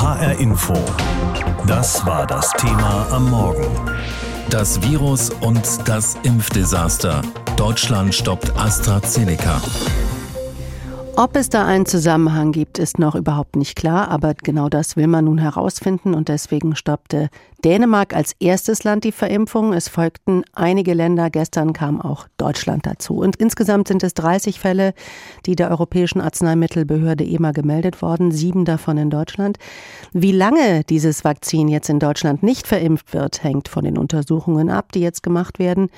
HR Info. Das war das Thema am Morgen. Das Virus und das Impfdesaster. Deutschland stoppt AstraZeneca. Ob es da einen Zusammenhang gibt, ist noch überhaupt nicht klar, aber genau das will man nun herausfinden und deswegen stoppte Dänemark als erstes Land die Verimpfung. Es folgten einige Länder, gestern kam auch Deutschland dazu. Und insgesamt sind es 30 Fälle, die der Europäischen Arzneimittelbehörde EMA gemeldet worden, sieben davon in Deutschland. Wie lange dieses Vakzin jetzt in Deutschland nicht verimpft wird, hängt von den Untersuchungen ab, die jetzt gemacht werden.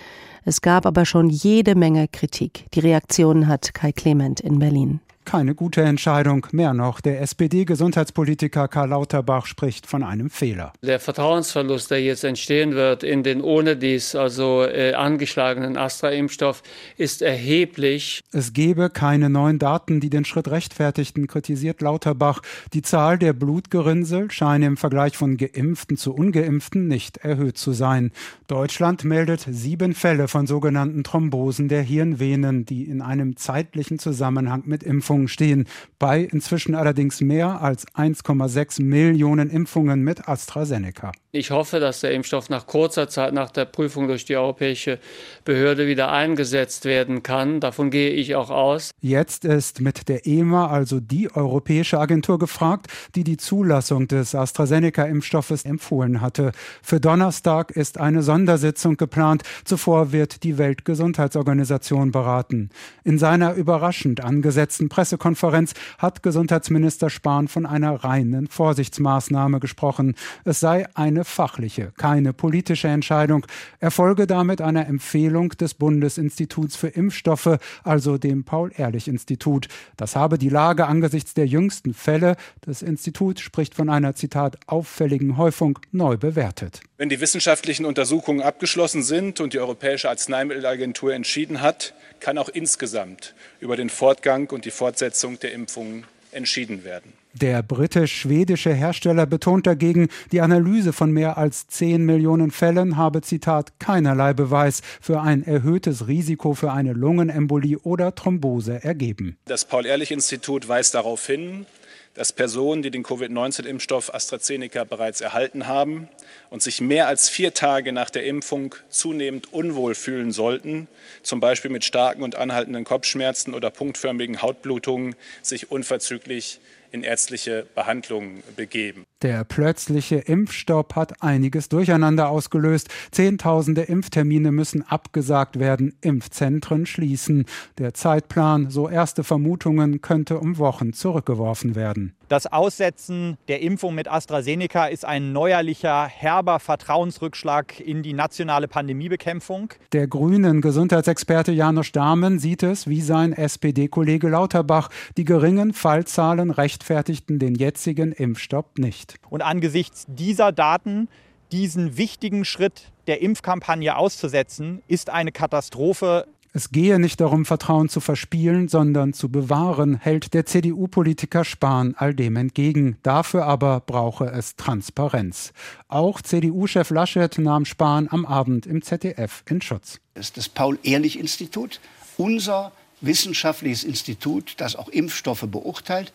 Es gab aber schon jede Menge Kritik. Die Reaktion hat Kai Clement in Berlin. Keine gute Entscheidung. Mehr noch, der SPD-Gesundheitspolitiker Karl Lauterbach spricht von einem Fehler. Der Vertrauensverlust, der jetzt entstehen wird in den ohne dies also äh, angeschlagenen Astra-Impfstoff, ist erheblich. Es gebe keine neuen Daten, die den Schritt rechtfertigten, kritisiert Lauterbach. Die Zahl der Blutgerinnsel scheine im Vergleich von Geimpften zu Ungeimpften nicht erhöht zu sein. Deutschland meldet sieben Fälle von sogenannten Thrombosen der Hirnvenen, die in einem zeitlichen Zusammenhang mit Impfungen Impfungen stehen, bei inzwischen allerdings mehr als 1,6 Millionen Impfungen mit AstraZeneca. Ich hoffe, dass der Impfstoff nach kurzer Zeit nach der Prüfung durch die Europäische Behörde wieder eingesetzt werden kann. Davon gehe ich auch aus. Jetzt ist mit der EMA also die europäische Agentur gefragt, die die Zulassung des AstraZeneca-Impfstoffes empfohlen hatte. Für Donnerstag ist eine Sondersitzung geplant. Zuvor wird die Weltgesundheitsorganisation beraten. In seiner überraschend angesetzten Pressekonferenz hat Gesundheitsminister Spahn von einer reinen Vorsichtsmaßnahme gesprochen. Es sei eine eine fachliche, keine politische Entscheidung, erfolge damit einer Empfehlung des Bundesinstituts für Impfstoffe, also dem Paul-Ehrlich-Institut. Das habe die Lage angesichts der jüngsten Fälle, das Institut spricht von einer, Zitat, auffälligen Häufung, neu bewertet. Wenn die wissenschaftlichen Untersuchungen abgeschlossen sind und die Europäische Arzneimittelagentur entschieden hat, kann auch insgesamt über den Fortgang und die Fortsetzung der Impfungen entschieden werden. Der britisch-schwedische Hersteller betont dagegen, die Analyse von mehr als 10 Millionen Fällen habe, Zitat, keinerlei Beweis für ein erhöhtes Risiko für eine Lungenembolie oder Thrombose ergeben. Das Paul-Ehrlich-Institut weist darauf hin, dass Personen, die den Covid-19-Impfstoff AstraZeneca bereits erhalten haben und sich mehr als vier Tage nach der Impfung zunehmend unwohl fühlen sollten, zum Beispiel mit starken und anhaltenden Kopfschmerzen oder punktförmigen Hautblutungen, sich unverzüglich in ärztliche Behandlung begeben. Der plötzliche Impfstopp hat einiges Durcheinander ausgelöst. Zehntausende Impftermine müssen abgesagt werden, Impfzentren schließen. Der Zeitplan, so erste Vermutungen, könnte um Wochen zurückgeworfen werden. Das Aussetzen der Impfung mit AstraZeneca ist ein neuerlicher, herber Vertrauensrückschlag in die nationale Pandemiebekämpfung. Der grünen Gesundheitsexperte Janusz Dahmen sieht es wie sein SPD-Kollege Lauterbach. Die geringen Fallzahlen rechtfertigten den jetzigen Impfstopp nicht. Und angesichts dieser Daten diesen wichtigen Schritt der Impfkampagne auszusetzen, ist eine Katastrophe es gehe nicht darum, Vertrauen zu verspielen, sondern zu bewahren, hält der CDU-Politiker Spahn all dem entgegen. Dafür aber brauche es Transparenz. Auch CDU-Chef Laschet nahm Spahn am Abend im ZDF in Schutz. Das ist das Paul-Ehrlich-Institut, unser wissenschaftliches Institut, das auch Impfstoffe beurteilt,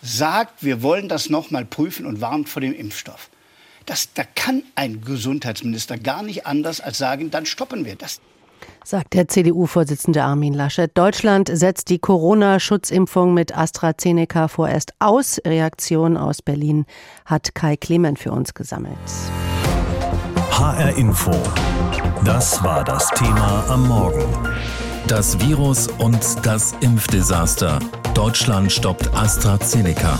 sagt, wir wollen das noch mal prüfen und warnt vor dem Impfstoff. Das, da kann ein Gesundheitsminister gar nicht anders als sagen, dann stoppen wir das sagt der CDU-Vorsitzende Armin Laschet. Deutschland setzt die Corona-Schutzimpfung mit AstraZeneca vorerst aus. Reaktion aus Berlin hat Kai Clement für uns gesammelt. HR Info. Das war das Thema am Morgen. Das Virus und das Impfdesaster. Deutschland stoppt AstraZeneca.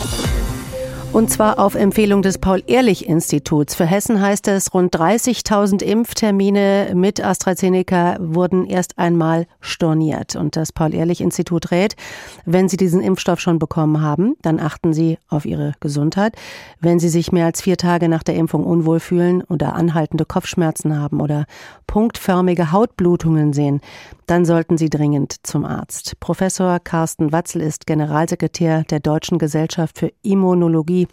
Und zwar auf Empfehlung des Paul-Ehrlich-Instituts. Für Hessen heißt es, rund 30.000 Impftermine mit AstraZeneca wurden erst einmal storniert. Und das Paul-Ehrlich-Institut rät, wenn Sie diesen Impfstoff schon bekommen haben, dann achten Sie auf Ihre Gesundheit. Wenn Sie sich mehr als vier Tage nach der Impfung unwohl fühlen oder anhaltende Kopfschmerzen haben oder punktförmige Hautblutungen sehen, dann sollten Sie dringend zum Arzt. Professor Carsten Watzel ist Generalsekretär der Deutschen Gesellschaft für Immunologie.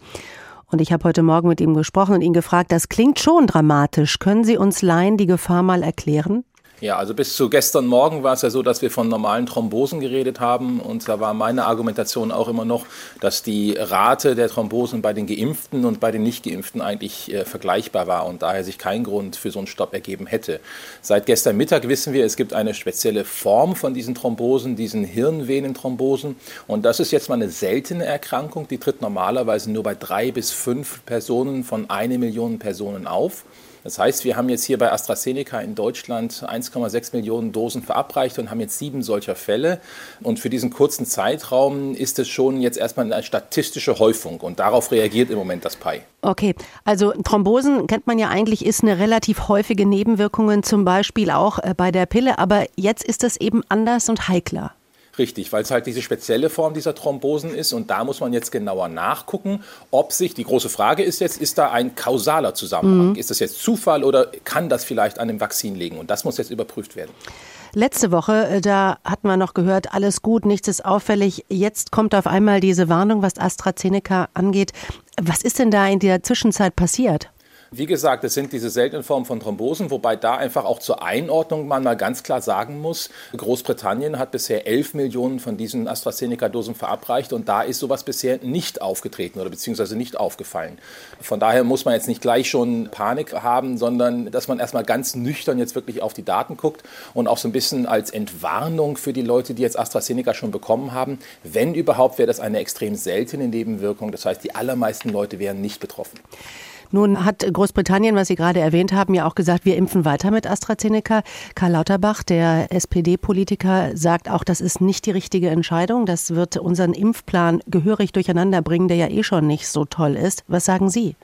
Und ich habe heute Morgen mit ihm gesprochen und ihn gefragt, das klingt schon dramatisch. Können Sie uns Laien die Gefahr mal erklären? Ja, also bis zu gestern Morgen war es ja so, dass wir von normalen Thrombosen geredet haben. Und da war meine Argumentation auch immer noch, dass die Rate der Thrombosen bei den Geimpften und bei den Nicht-Geimpften eigentlich äh, vergleichbar war und daher sich kein Grund für so einen Stopp ergeben hätte. Seit gestern Mittag wissen wir, es gibt eine spezielle Form von diesen Thrombosen, diesen Hirnvenenthrombosen. Und das ist jetzt mal eine seltene Erkrankung. Die tritt normalerweise nur bei drei bis fünf Personen von eine Million Personen auf. Das heißt, wir haben jetzt hier bei AstraZeneca in Deutschland 1,6 Millionen Dosen verabreicht und haben jetzt sieben solcher Fälle. Und für diesen kurzen Zeitraum ist es schon jetzt erstmal eine statistische Häufung und darauf reagiert im Moment das PI. Okay, also Thrombosen kennt man ja eigentlich, ist eine relativ häufige Nebenwirkung, zum Beispiel auch äh, bei der Pille, aber jetzt ist es eben anders und heikler. Richtig, weil es halt diese spezielle Form dieser Thrombosen ist und da muss man jetzt genauer nachgucken, ob sich, die große Frage ist jetzt, ist da ein kausaler Zusammenhang? Mhm. Ist das jetzt Zufall oder kann das vielleicht an dem Vakzin liegen? Und das muss jetzt überprüft werden. Letzte Woche, äh, da hatten wir noch gehört, alles gut, nichts ist auffällig. Jetzt kommt auf einmal diese Warnung, was AstraZeneca angeht. Was ist denn da in der Zwischenzeit passiert? Wie gesagt, es sind diese seltenen Formen von Thrombosen, wobei da einfach auch zur Einordnung man mal ganz klar sagen muss, Großbritannien hat bisher 11 Millionen von diesen AstraZeneca-Dosen verabreicht und da ist sowas bisher nicht aufgetreten oder beziehungsweise nicht aufgefallen. Von daher muss man jetzt nicht gleich schon Panik haben, sondern dass man erstmal ganz nüchtern jetzt wirklich auf die Daten guckt und auch so ein bisschen als Entwarnung für die Leute, die jetzt AstraZeneca schon bekommen haben. Wenn überhaupt, wäre das eine extrem seltene Nebenwirkung. Das heißt, die allermeisten Leute wären nicht betroffen. Nun hat Großbritannien, was Sie gerade erwähnt haben, ja auch gesagt, wir impfen weiter mit AstraZeneca. Karl Lauterbach, der SPD-Politiker, sagt auch, das ist nicht die richtige Entscheidung. Das wird unseren Impfplan gehörig durcheinander bringen, der ja eh schon nicht so toll ist. Was sagen Sie?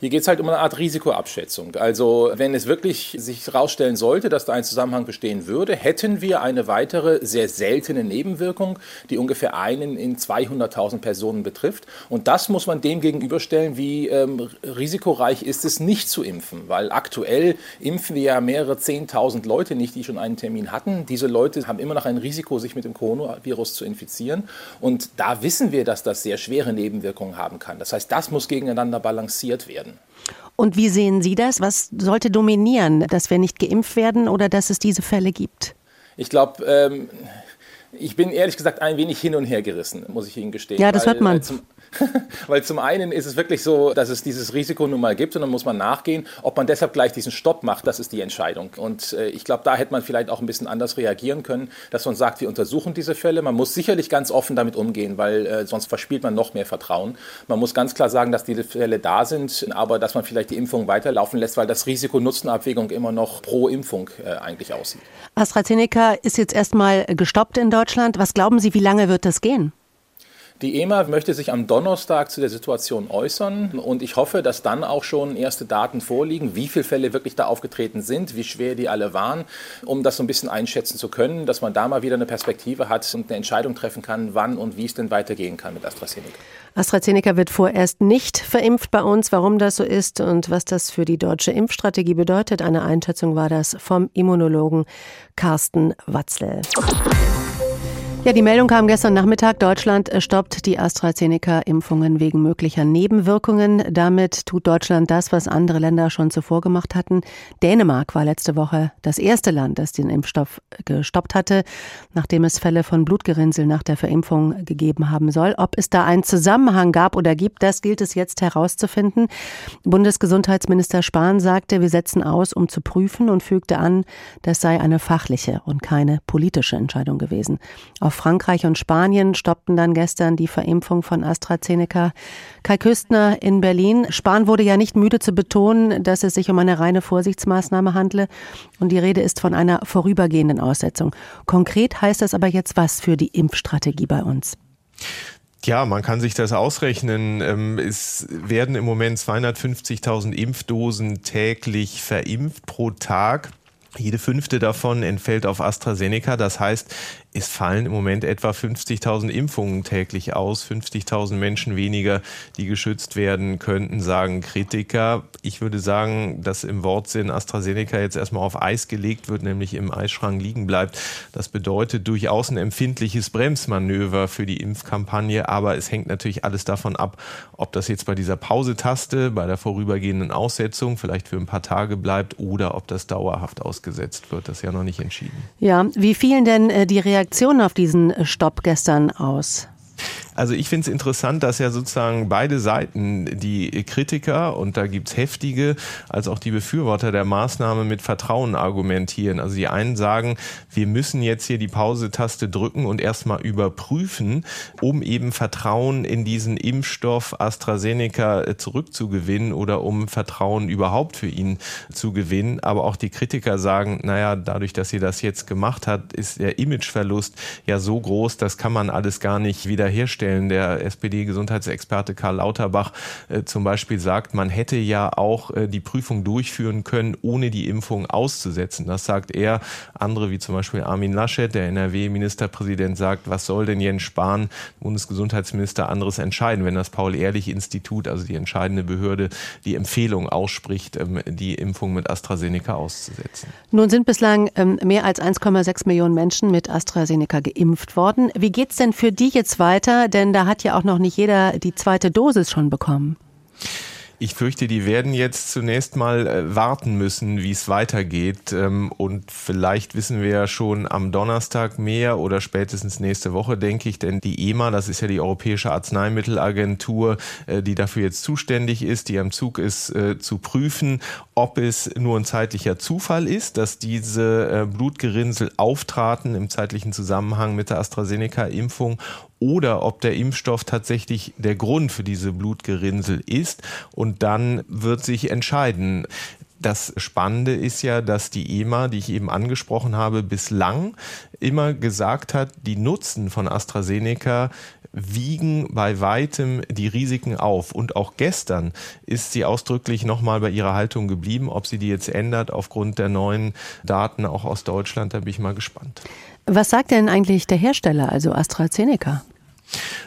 Hier geht es halt um eine Art Risikoabschätzung. Also wenn es wirklich sich herausstellen sollte, dass da ein Zusammenhang bestehen würde, hätten wir eine weitere sehr seltene Nebenwirkung, die ungefähr einen in 200.000 Personen betrifft. Und das muss man dem gegenüberstellen, wie ähm, risikoreich ist es nicht zu impfen. Weil aktuell impfen wir ja mehrere 10.000 Leute nicht, die schon einen Termin hatten. Diese Leute haben immer noch ein Risiko, sich mit dem Coronavirus zu infizieren. Und da wissen wir, dass das sehr schwere Nebenwirkungen haben kann. Das heißt, das muss gegeneinander balanciert werden. Und wie sehen Sie das? Was sollte dominieren, dass wir nicht geimpft werden oder dass es diese Fälle gibt? Ich glaube, ähm, ich bin ehrlich gesagt ein wenig hin und her gerissen, muss ich Ihnen gestehen. Ja, das hört man. Zum, Weil zum einen ist es wirklich so, dass es dieses Risiko nun mal gibt und dann muss man nachgehen. Ob man deshalb gleich diesen Stopp macht, das ist die Entscheidung. Und äh, ich glaube, da hätte man vielleicht auch ein bisschen anders reagieren können, dass man sagt, wir untersuchen diese Fälle. Man muss sicherlich ganz offen damit umgehen, weil äh, sonst verspielt man noch mehr Vertrauen. Man muss ganz klar sagen, dass diese Fälle da sind, aber dass man vielleicht die Impfung weiterlaufen lässt, weil das Risiko-Nutzen-Abwägung immer noch pro Impfung äh, eigentlich aussieht. AstraZeneca ist jetzt erstmal gestoppt in Deutschland. Was glauben Sie, wie lange wird das gehen? Die EMA möchte sich am Donnerstag zu der Situation äußern und ich hoffe, dass dann auch schon erste Daten vorliegen, wie viele Fälle wirklich da aufgetreten sind, wie schwer die alle waren, um das so ein bisschen einschätzen zu können, dass man da mal wieder eine Perspektive hat und eine Entscheidung treffen kann, wann und wie es denn weitergehen kann mit AstraZeneca. AstraZeneca wird vorerst nicht verimpft bei uns. Warum das so ist und was das für die deutsche Impfstrategie bedeutet, eine Einschätzung war das vom Immunologen Carsten Watzle. Ja, die Meldung kam gestern Nachmittag. Deutschland stoppt die AstraZeneca-Impfungen wegen möglicher Nebenwirkungen. Damit tut Deutschland das, was andere Länder schon zuvor gemacht hatten. Dänemark war letzte Woche das erste Land, das den Impfstoff gestoppt hatte, nachdem es Fälle von Blutgerinnsel nach der Verimpfung gegeben haben soll. Ob es da einen Zusammenhang gab oder gibt, das gilt es jetzt herauszufinden. Bundesgesundheitsminister Spahn sagte, wir setzen aus, um zu prüfen und fügte an, das sei eine fachliche und keine politische Entscheidung gewesen. Auf Frankreich und Spanien stoppten dann gestern die Verimpfung von AstraZeneca. Kai Küstner in Berlin. Spahn wurde ja nicht müde zu betonen, dass es sich um eine reine Vorsichtsmaßnahme handle. Und die Rede ist von einer vorübergehenden Aussetzung. Konkret heißt das aber jetzt was für die Impfstrategie bei uns? Ja, man kann sich das ausrechnen. Ähm, es werden im Moment 250.000 Impfdosen täglich verimpft pro Tag. Jede fünfte davon entfällt auf AstraZeneca. Das heißt, es fallen im Moment etwa 50.000 Impfungen täglich aus, 50.000 Menschen weniger, die geschützt werden könnten, sagen Kritiker. Ich würde sagen, dass im Wortsinn AstraZeneca jetzt erstmal auf Eis gelegt wird, nämlich im Eisschrank liegen bleibt. Das bedeutet durchaus ein empfindliches Bremsmanöver für die Impfkampagne, aber es hängt natürlich alles davon ab, ob das jetzt bei dieser Pausetaste, bei der vorübergehenden Aussetzung vielleicht für ein paar Tage bleibt oder ob das dauerhaft ausgesetzt wird. Das ist ja noch nicht entschieden. Ja, wie fielen denn äh, die Reaktionen Reaktion auf diesen Stopp gestern aus? Also ich finde es interessant, dass ja sozusagen beide Seiten, die Kritiker, und da gibt's heftige, als auch die Befürworter der Maßnahme mit Vertrauen argumentieren. Also die einen sagen, wir müssen jetzt hier die Pause-Taste drücken und erstmal überprüfen, um eben Vertrauen in diesen Impfstoff AstraZeneca äh, zurückzugewinnen oder um Vertrauen überhaupt für ihn zu gewinnen. Aber auch die Kritiker sagen, naja, dadurch, dass sie das jetzt gemacht hat, ist der Imageverlust ja so groß, das kann man alles gar nicht wiederherstellen stellen. Der SPD-Gesundheitsexperte Karl Lauterbach äh, zum Beispiel sagt, man hätte ja auch äh, die Prüfung durchführen können, ohne die Impfung auszusetzen. Das sagt er. Andere, wie zum Beispiel Armin Laschet, der NRW-Ministerpräsident, sagt, was soll denn Jens Spahn, Bundesgesundheitsminister, anderes entscheiden, wenn das Paul-Ehrlich-Institut, also die entscheidende Behörde, die Empfehlung ausspricht, ähm, die Impfung mit AstraZeneca auszusetzen. Nun sind bislang ähm, mehr als 1,6 Millionen Menschen mit AstraZeneca geimpft worden. Wie geht es denn für die jetzt weiter? Denn da hat ja auch noch nicht jeder die zweite Dosis schon bekommen. Ich fürchte, die werden jetzt zunächst mal äh, warten müssen, wie es weitergeht. Ähm, und vielleicht wissen wir ja schon am Donnerstag mehr oder spätestens nächste Woche, denke ich. Denn die EMA, das ist ja die Europäische Arzneimittelagentur, äh, die dafür jetzt zuständig ist, die am Zug ist, äh, zu prüfen, ob es nur ein zeitlicher Zufall ist, dass diese Blutgerinnsel auftraten im zeitlichen Zusammenhang mit der AstraZeneca-Impfung oder ob der Impfstoff tatsächlich der Grund für diese Blutgerinnsel ist. Und dann wird sich entscheiden. Das Spannende ist ja, dass die EMA, die ich eben angesprochen habe, bislang immer gesagt hat, die Nutzen von AstraZeneca wiegen bei weitem die Risiken auf. Und auch gestern ist sie ausdrücklich nochmal bei ihrer Haltung geblieben. Ob sie die jetzt ändert aufgrund der neuen Daten auch aus Deutschland, da bin ich mal gespannt. Was sagt denn eigentlich der Hersteller, also AstraZeneca?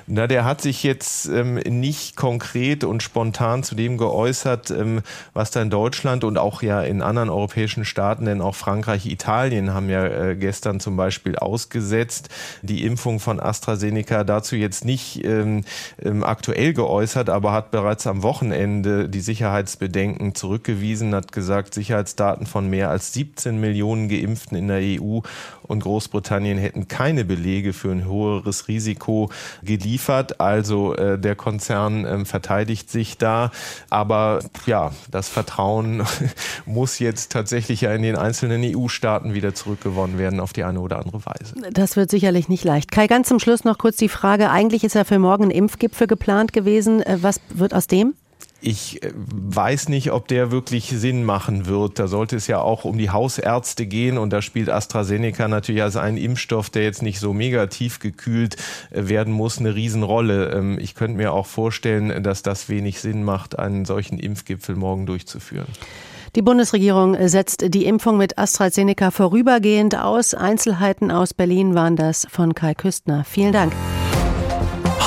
Na, der hat sich jetzt ähm, nicht konkret und spontan zu dem geäußert, ähm, was da in Deutschland und auch ja in anderen europäischen Staaten, denn auch Frankreich, Italien haben ja äh, gestern zum Beispiel ausgesetzt, die Impfung von AstraZeneca dazu jetzt nicht ähm, ähm, aktuell geäußert, aber hat bereits am Wochenende die Sicherheitsbedenken zurückgewiesen, hat gesagt, Sicherheitsdaten von mehr als 17 Millionen Geimpften in der EU und Großbritannien hätten keine Belege für ein höheres Risiko geliefert. Also äh, der Konzern äh, verteidigt sich da. Aber ja, das Vertrauen muss jetzt tatsächlich ja in den einzelnen EU-Staaten wieder zurückgewonnen werden auf die eine oder andere Weise. Das wird sicherlich nicht leicht. Kai, ganz zum Schluss noch kurz die Frage. Eigentlich ist ja für morgen ein Impfgipfel geplant gewesen. Äh, was wird aus dem? Ich äh, weiß nicht, ob der wirklich Sinn machen wird. Da sollte es ja auch um die Hausärzte gehen und da spielt AstraZeneca natürlich als ein Impfstoff, der jetzt nicht so mega tief gekühlt äh, werden muss, eine Riesenrolle. Ähm, ich könnte mir auch vorstellen, dass das wenig Sinn macht, einen solchen Impfgipfel morgen durchzuführen. Die Bundesregierung setzt die Impfung mit AstraZeneca vorübergehend aus. Einzelheiten aus Berlin waren das von Kai Küstner. Vielen Dank.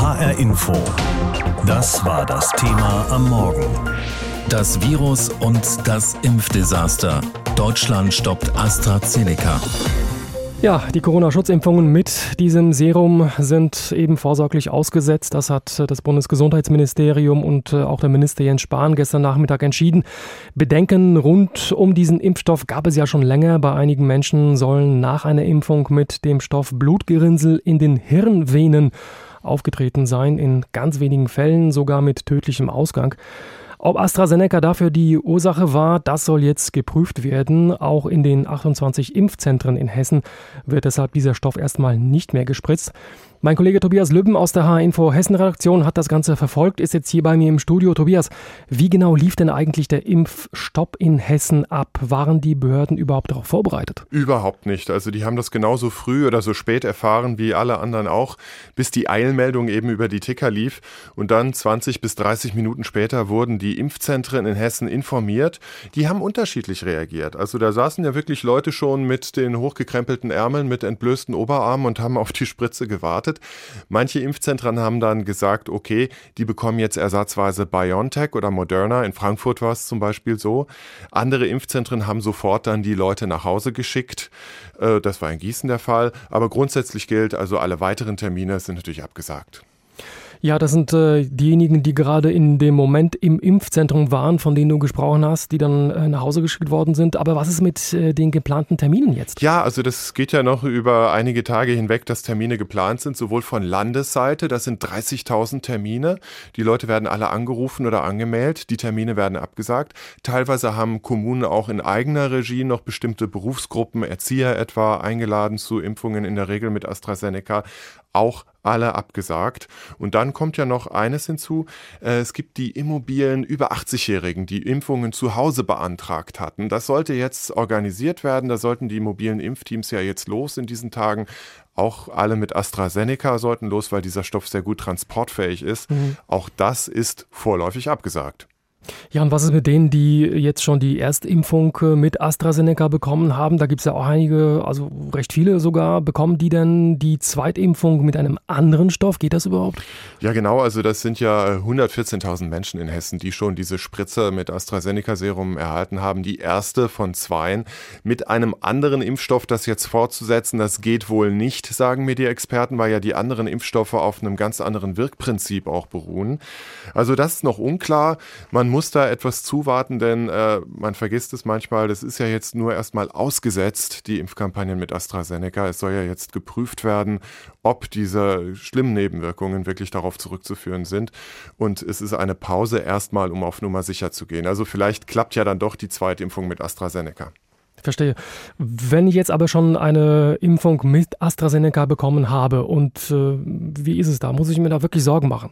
HR Info. Das war das Thema am Morgen. Das Virus und das Impfdesaster. Deutschland stoppt AstraZeneca. Ja, die Corona-Schutzimpfungen mit diesem Serum sind eben vorsorglich ausgesetzt. Das hat das Bundesgesundheitsministerium und äh, auch der Minister Jens Spahn gestern Nachmittag entschieden. Bedenken rund um diesen Impfstoff gab es ja schon länger. Bei einigen Menschen sollen nach einer Impfung mit dem Stoff Blutgerinnsel in den Hirnvenen aufgetreten sein, in ganz wenigen Fällen sogar mit tödlichem Ausgang. Ob AstraZeneca dafür die Ursache war, das soll jetzt geprüft werden. Auch in den 28 Impfzentren in Hessen wird deshalb dieser Stoff erstmal nicht mehr gespritzt. Mein Kollege Tobias Lübben aus der H-Info Hessen-Redaktion hat das Ganze verfolgt, ist jetzt hier bei mir im Studio. Tobias, wie genau lief denn eigentlich der Impfstopp in Hessen ab? Waren die Behörden überhaupt darauf vorbereitet? Überhaupt nicht. Also die haben das genauso früh oder so spät erfahren wie alle anderen auch, bis die Eilmeldung eben über die Ticker lief. Und dann 20 bis 30 Minuten später wurden die Impfzentren in Hessen informiert. Die haben unterschiedlich reagiert. Also da saßen ja wirklich Leute schon mit den hochgekrempelten Ärmeln, mit entblößten Oberarmen und haben auf die Spritze gewartet gestartet. Manche Impfzentren haben dann gesagt, okay, die bekommen jetzt ersatzweise BioNTech oder Moderna. In Frankfurt war es zum Beispiel so. Andere Impfzentren haben sofort dann die Leute nach Hause geschickt. Äh, das war in Gießen der Fall. Aber grundsätzlich gilt, also alle weiteren Termine sind natürlich abgesagt. Ja, das sind äh, diejenigen, die gerade in dem Moment im Impfzentrum waren, von denen du gesprochen hast, die dann äh, nach Hause geschickt worden sind. Aber was ist mit äh, den geplanten Terminen jetzt? Ja, also das geht ja noch über einige Tage hinweg, dass Termine geplant sind, sowohl von Landesseite, das sind 30.000 Termine. Die Leute werden alle angerufen oder angemeldet, die Termine werden abgesagt. Teilweise haben Kommunen auch in eigener Regie noch bestimmte Berufsgruppen, Erzieher etwa, eingeladen zu Impfungen, in der Regel mit AstraZeneca auch alle abgesagt. Und dann kommt ja noch eines hinzu. Äh, es gibt die immobilen über 80-Jährigen, die Impfungen zu Hause beantragt hatten. Das sollte jetzt organisiert werden. Da sollten die mobilen Impfteams ja jetzt los in diesen Tagen. Auch alle mit AstraZeneca sollten los, weil dieser Stoff sehr gut transportfähig ist. Mhm. Auch das ist vorläufig abgesagt. Ja, und was ist mit denen, die jetzt schon die Erstimpfung äh, mit AstraZeneca bekommen haben? Da gibt es ja auch einige, also recht viele sogar. Bekommen die denn die Zweitimpfung mit einem anderen Stoff? Geht das überhaupt? Ja, genau. Also das sind ja 114.000 Menschen in Hessen, die schon diese Spritze mit AstraZeneca-Serum erhalten haben. Die erste von zweien. Mit einem anderen Impfstoff das jetzt fortzusetzen, das geht wohl nicht, sagen mir die Experten, weil ja die anderen Impfstoffe auf einem ganz anderen Wirkprinzip auch beruhen. Also das ist noch unklar. Man muss da etwas zuwarten, denn äh, man vergisst es manchmal, das ist ja jetzt nur erstmal ausgesetzt, die Impfkampagnen mit AstraZeneca. Es soll ja jetzt geprüft werden, ob diese schlimmen Nebenwirkungen wirklich darauf zurückzuführen sind. Und es ist eine Pause erstmal, um auf Nummer sicher zu gehen. Also vielleicht klappt ja dann doch die Zweitimpfung mit AstraZeneca. Verstehe. Wenn ich jetzt aber schon eine Impfung mit AstraZeneca bekommen habe und äh, wie ist es da? Muss ich mir da wirklich Sorgen machen?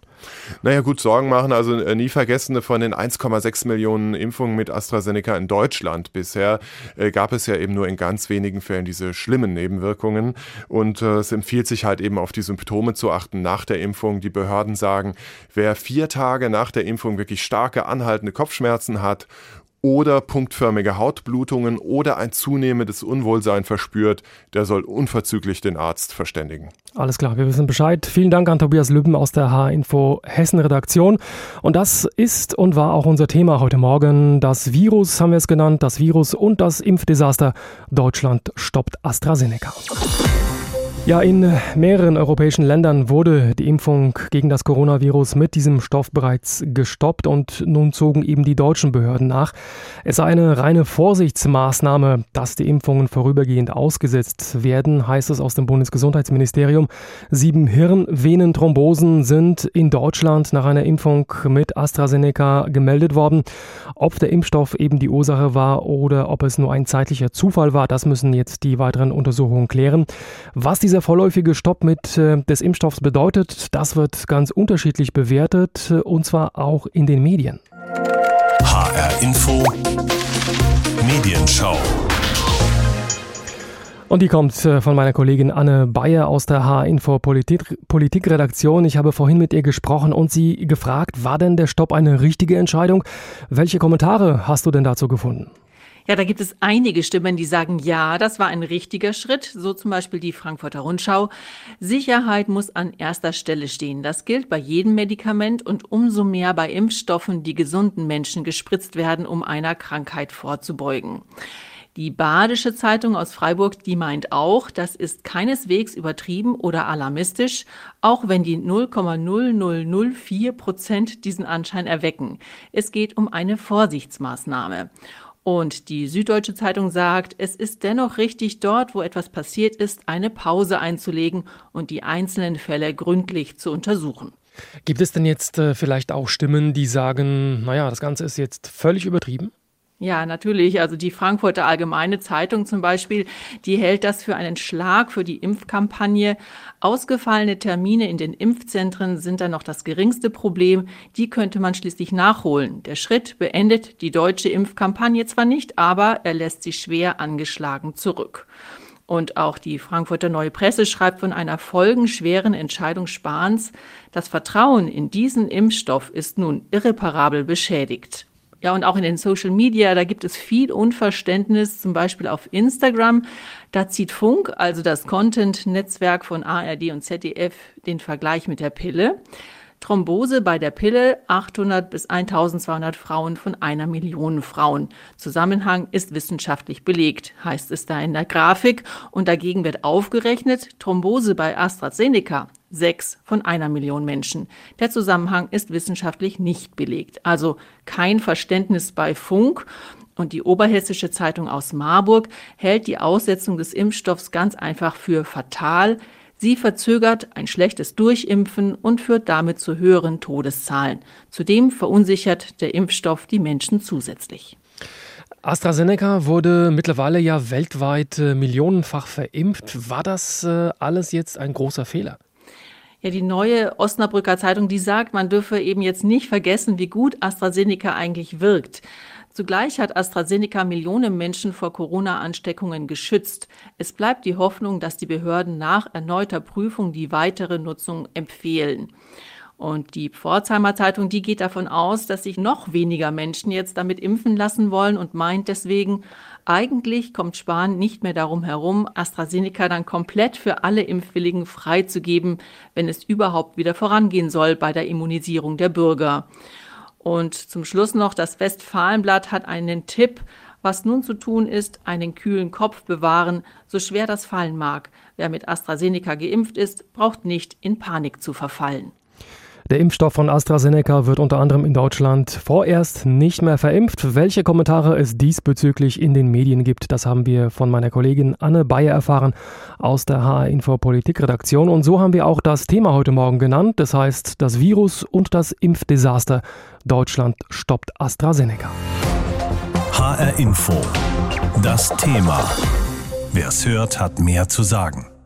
Naja gut, Sorgen machen. Also äh, nie vergessen, von den 1,6 Millionen Impfungen mit AstraZeneca in Deutschland bisher äh, gab es ja eben nur in ganz wenigen Fällen diese schlimmen Nebenwirkungen. Und äh, es empfiehlt sich halt eben auf die Symptome zu achten nach der Impfung. Die Behörden sagen, wer vier Tage nach der Impfung wirklich starke anhaltende Kopfschmerzen hat oder punktförmige Hautblutungen oder ein zunehmendes Unwohlsein verspürt, der soll unverzüglich den Arzt verständigen. Alles klar, wir wissen Bescheid. Vielen Dank an Tobias Lübben aus der H-Info Hessen Redaktion. Und das ist und war auch unser Thema heute Morgen. Das Virus haben wir es genannt, das Virus und das Impfdesaster. Deutschland stoppt AstraZeneca. Ja, in mehreren europäischen Ländern wurde die Impfung gegen das Coronavirus mit diesem Stoff bereits gestoppt und nun zogen eben die deutschen Behörden nach. Es sei eine reine Vorsichtsmaßnahme, dass die Impfungen vorübergehend ausgesetzt werden, heißt es aus dem Bundesgesundheitsministerium. Sieben Hirnvenenthrombosen sind in Deutschland nach einer Impfung mit AstraZeneca gemeldet worden. Ob der Impfstoff eben die Ursache war oder ob es nur ein zeitlicher Zufall war, das müssen jetzt die weiteren Untersuchungen klären. Was dieser vorläufige Stopp mit äh, des Impfstoffs bedeutet, das wird ganz unterschiedlich bewertet äh, und zwar auch in den Medien. HR Info Medienschau. Und die kommt äh, von meiner Kollegin Anne Bayer aus der H-Info Politik, Politikredaktion. Ich habe vorhin mit ihr gesprochen und sie gefragt, war denn der Stopp eine richtige Entscheidung? Welche Kommentare hast du denn dazu gefunden? Ja, da gibt es einige Stimmen, die sagen, ja, das war ein richtiger Schritt, so zum Beispiel die Frankfurter Rundschau. Sicherheit muss an erster Stelle stehen. Das gilt bei jedem Medikament und umso mehr bei Impfstoffen, die gesunden Menschen gespritzt werden, um einer Krankheit vorzubeugen. Die Badische Zeitung aus Freiburg, die meint auch, das ist keineswegs übertrieben oder alarmistisch, auch wenn die 0,0004 Prozent diesen Anschein erwecken. Es geht um eine Vorsichtsmaßnahme. Und die Süddeutsche Zeitung sagt, es ist dennoch richtig, dort, wo etwas passiert ist, eine Pause einzulegen und die einzelnen Fälle gründlich zu untersuchen. Gibt es denn jetzt äh, vielleicht auch Stimmen, die sagen, naja, das Ganze ist jetzt völlig übertrieben? Ja, natürlich. Also die Frankfurter Allgemeine Zeitung zum Beispiel, die hält das für einen Schlag für die Impfkampagne. Ausgefallene Termine in den Impfzentren sind dann noch das geringste Problem. Die könnte man schließlich nachholen. Der Schritt beendet die deutsche Impfkampagne zwar nicht, aber er lässt sie schwer angeschlagen zurück. Und auch die Frankfurter Neue Presse schreibt von einer folgenschweren Entscheidung Spahns. Das Vertrauen in diesen Impfstoff ist nun irreparabel beschädigt. Ja, und auch in den Social Media, da gibt es viel Unverständnis, zum Beispiel auf Instagram. Da zieht Funk, also das Content-Netzwerk von ARD und ZDF, den Vergleich mit der Pille. Thrombose bei der Pille 800 bis 1200 Frauen von einer Million Frauen. Zusammenhang ist wissenschaftlich belegt, heißt es da in der Grafik. Und dagegen wird aufgerechnet, Thrombose bei AstraZeneca sechs von einer Million Menschen. Der Zusammenhang ist wissenschaftlich nicht belegt. Also kein Verständnis bei Funk. Und die Oberhessische Zeitung aus Marburg hält die Aussetzung des Impfstoffs ganz einfach für fatal. Sie verzögert ein schlechtes Durchimpfen und führt damit zu höheren Todeszahlen. Zudem verunsichert der Impfstoff die Menschen zusätzlich. AstraZeneca wurde mittlerweile ja weltweit äh, millionenfach verimpft. War das äh, alles jetzt ein großer Fehler? Ja, die neue Osnabrücker Zeitung, die sagt, man dürfe eben jetzt nicht vergessen, wie gut AstraZeneca eigentlich wirkt. Zugleich hat AstraZeneca Millionen Menschen vor Corona-Ansteckungen geschützt. Es bleibt die Hoffnung, dass die Behörden nach erneuter Prüfung die weitere Nutzung empfehlen. Und die Pforzheimer Zeitung, die geht davon aus, dass sich noch weniger Menschen jetzt damit impfen lassen wollen und meint deswegen, eigentlich kommt Spahn nicht mehr darum herum, AstraZeneca dann komplett für alle Impfwilligen freizugeben, wenn es überhaupt wieder vorangehen soll bei der Immunisierung der Bürger. Und zum Schluss noch, das Westfalenblatt hat einen Tipp, was nun zu tun ist, einen kühlen Kopf bewahren, so schwer das fallen mag. Wer mit AstraZeneca geimpft ist, braucht nicht in Panik zu verfallen. Der Impfstoff von AstraZeneca wird unter anderem in Deutschland vorerst nicht mehr verimpft. Welche Kommentare es diesbezüglich in den Medien gibt, das haben wir von meiner Kollegin Anne Bayer erfahren aus der HR Info Politik Redaktion. Und so haben wir auch das Thema heute Morgen genannt. Das heißt, das Virus und das Impfdesaster. Deutschland stoppt AstraZeneca. HR Info. Das Thema. Wer es hört, hat mehr zu sagen.